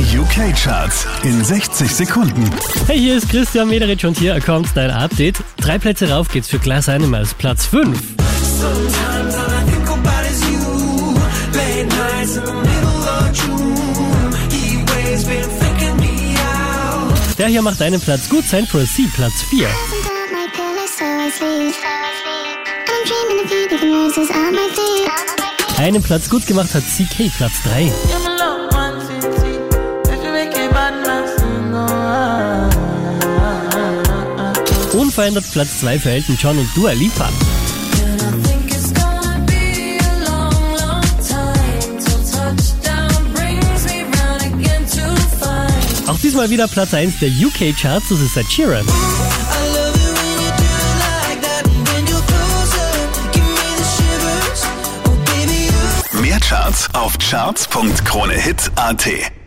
Die UK-Charts in 60 Sekunden. Hey, hier ist Christian Mederich und hier kommt dein Update. Drei Plätze rauf geht's für Glass Animals, Platz 5. Sometimes all I think about is you. Late nights in the middle of June. Heat waves been faking me out. Der hier macht einen Platz gut, Central C, Platz 4. Hasn't got my pillow, so I sleep. And I'm dreaming of you, leaving roses on my feet. Einen Platz gut gemacht hat CK, Platz 3. Unverändert Platz 2 für Elton John und Dua Lipa. Auch diesmal wieder Platz 1 der UK-Charts, das ist Ed Sheeran. Mehr Charts auf charts.kronehit.at.